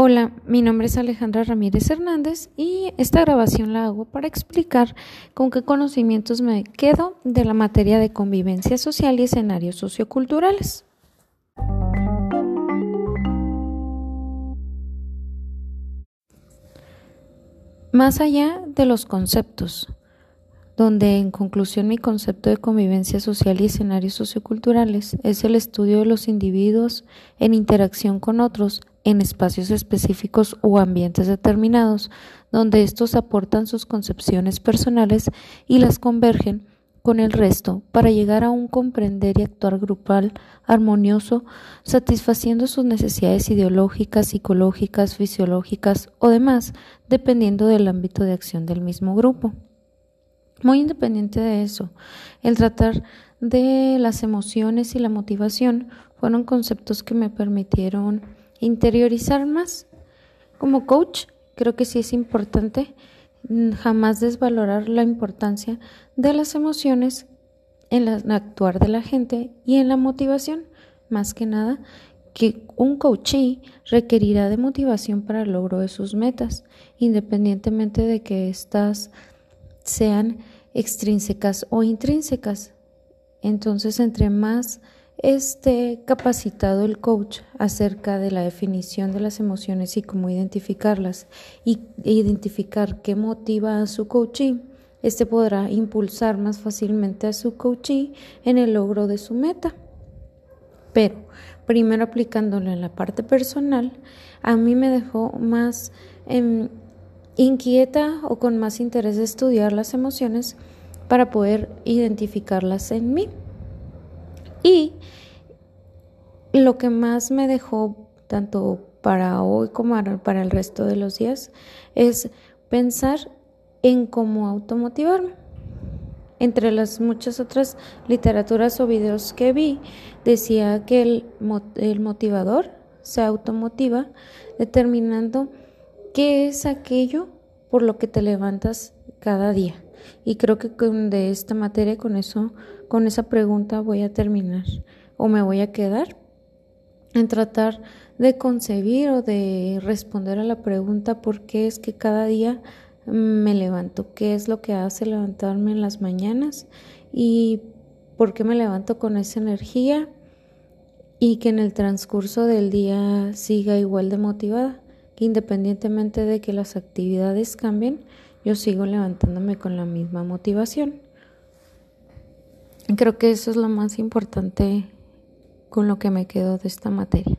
Hola, mi nombre es Alejandra Ramírez Hernández y esta grabación la hago para explicar con qué conocimientos me quedo de la materia de convivencia social y escenarios socioculturales. Más allá de los conceptos, donde en conclusión mi concepto de convivencia social y escenarios socioculturales es el estudio de los individuos en interacción con otros en espacios específicos o ambientes determinados, donde estos aportan sus concepciones personales y las convergen con el resto para llegar a un comprender y actuar grupal armonioso, satisfaciendo sus necesidades ideológicas, psicológicas, fisiológicas o demás, dependiendo del ámbito de acción del mismo grupo. Muy independiente de eso, el tratar de las emociones y la motivación fueron conceptos que me permitieron interiorizar más. Como coach, creo que sí es importante mm, jamás desvalorar la importancia de las emociones en el actuar de la gente y en la motivación. Más que nada, que un coachee requerirá de motivación para el logro de sus metas, independientemente de que éstas sean extrínsecas o intrínsecas. Entonces, entre más esté capacitado el coach acerca de la definición de las emociones y cómo identificarlas y identificar qué motiva a su coachee, este podrá impulsar más fácilmente a su coachee en el logro de su meta. Pero primero aplicándolo en la parte personal, a mí me dejó más em, inquieta o con más interés de estudiar las emociones para poder identificarlas en mí. Y lo que más me dejó, tanto para hoy como para el resto de los días, es pensar en cómo automotivarme. Entre las muchas otras literaturas o videos que vi, decía que el, el motivador se automotiva determinando qué es aquello por lo que te levantas cada día. Y creo que con de esta materia, con eso, con esa pregunta voy a terminar o me voy a quedar en tratar de concebir o de responder a la pregunta por qué es que cada día me levanto, qué es lo que hace levantarme en las mañanas y por qué me levanto con esa energía y que en el transcurso del día siga igual de motivada, independientemente de que las actividades cambien, yo sigo levantándome con la misma motivación. Creo que eso es lo más importante con lo que me quedo de esta materia.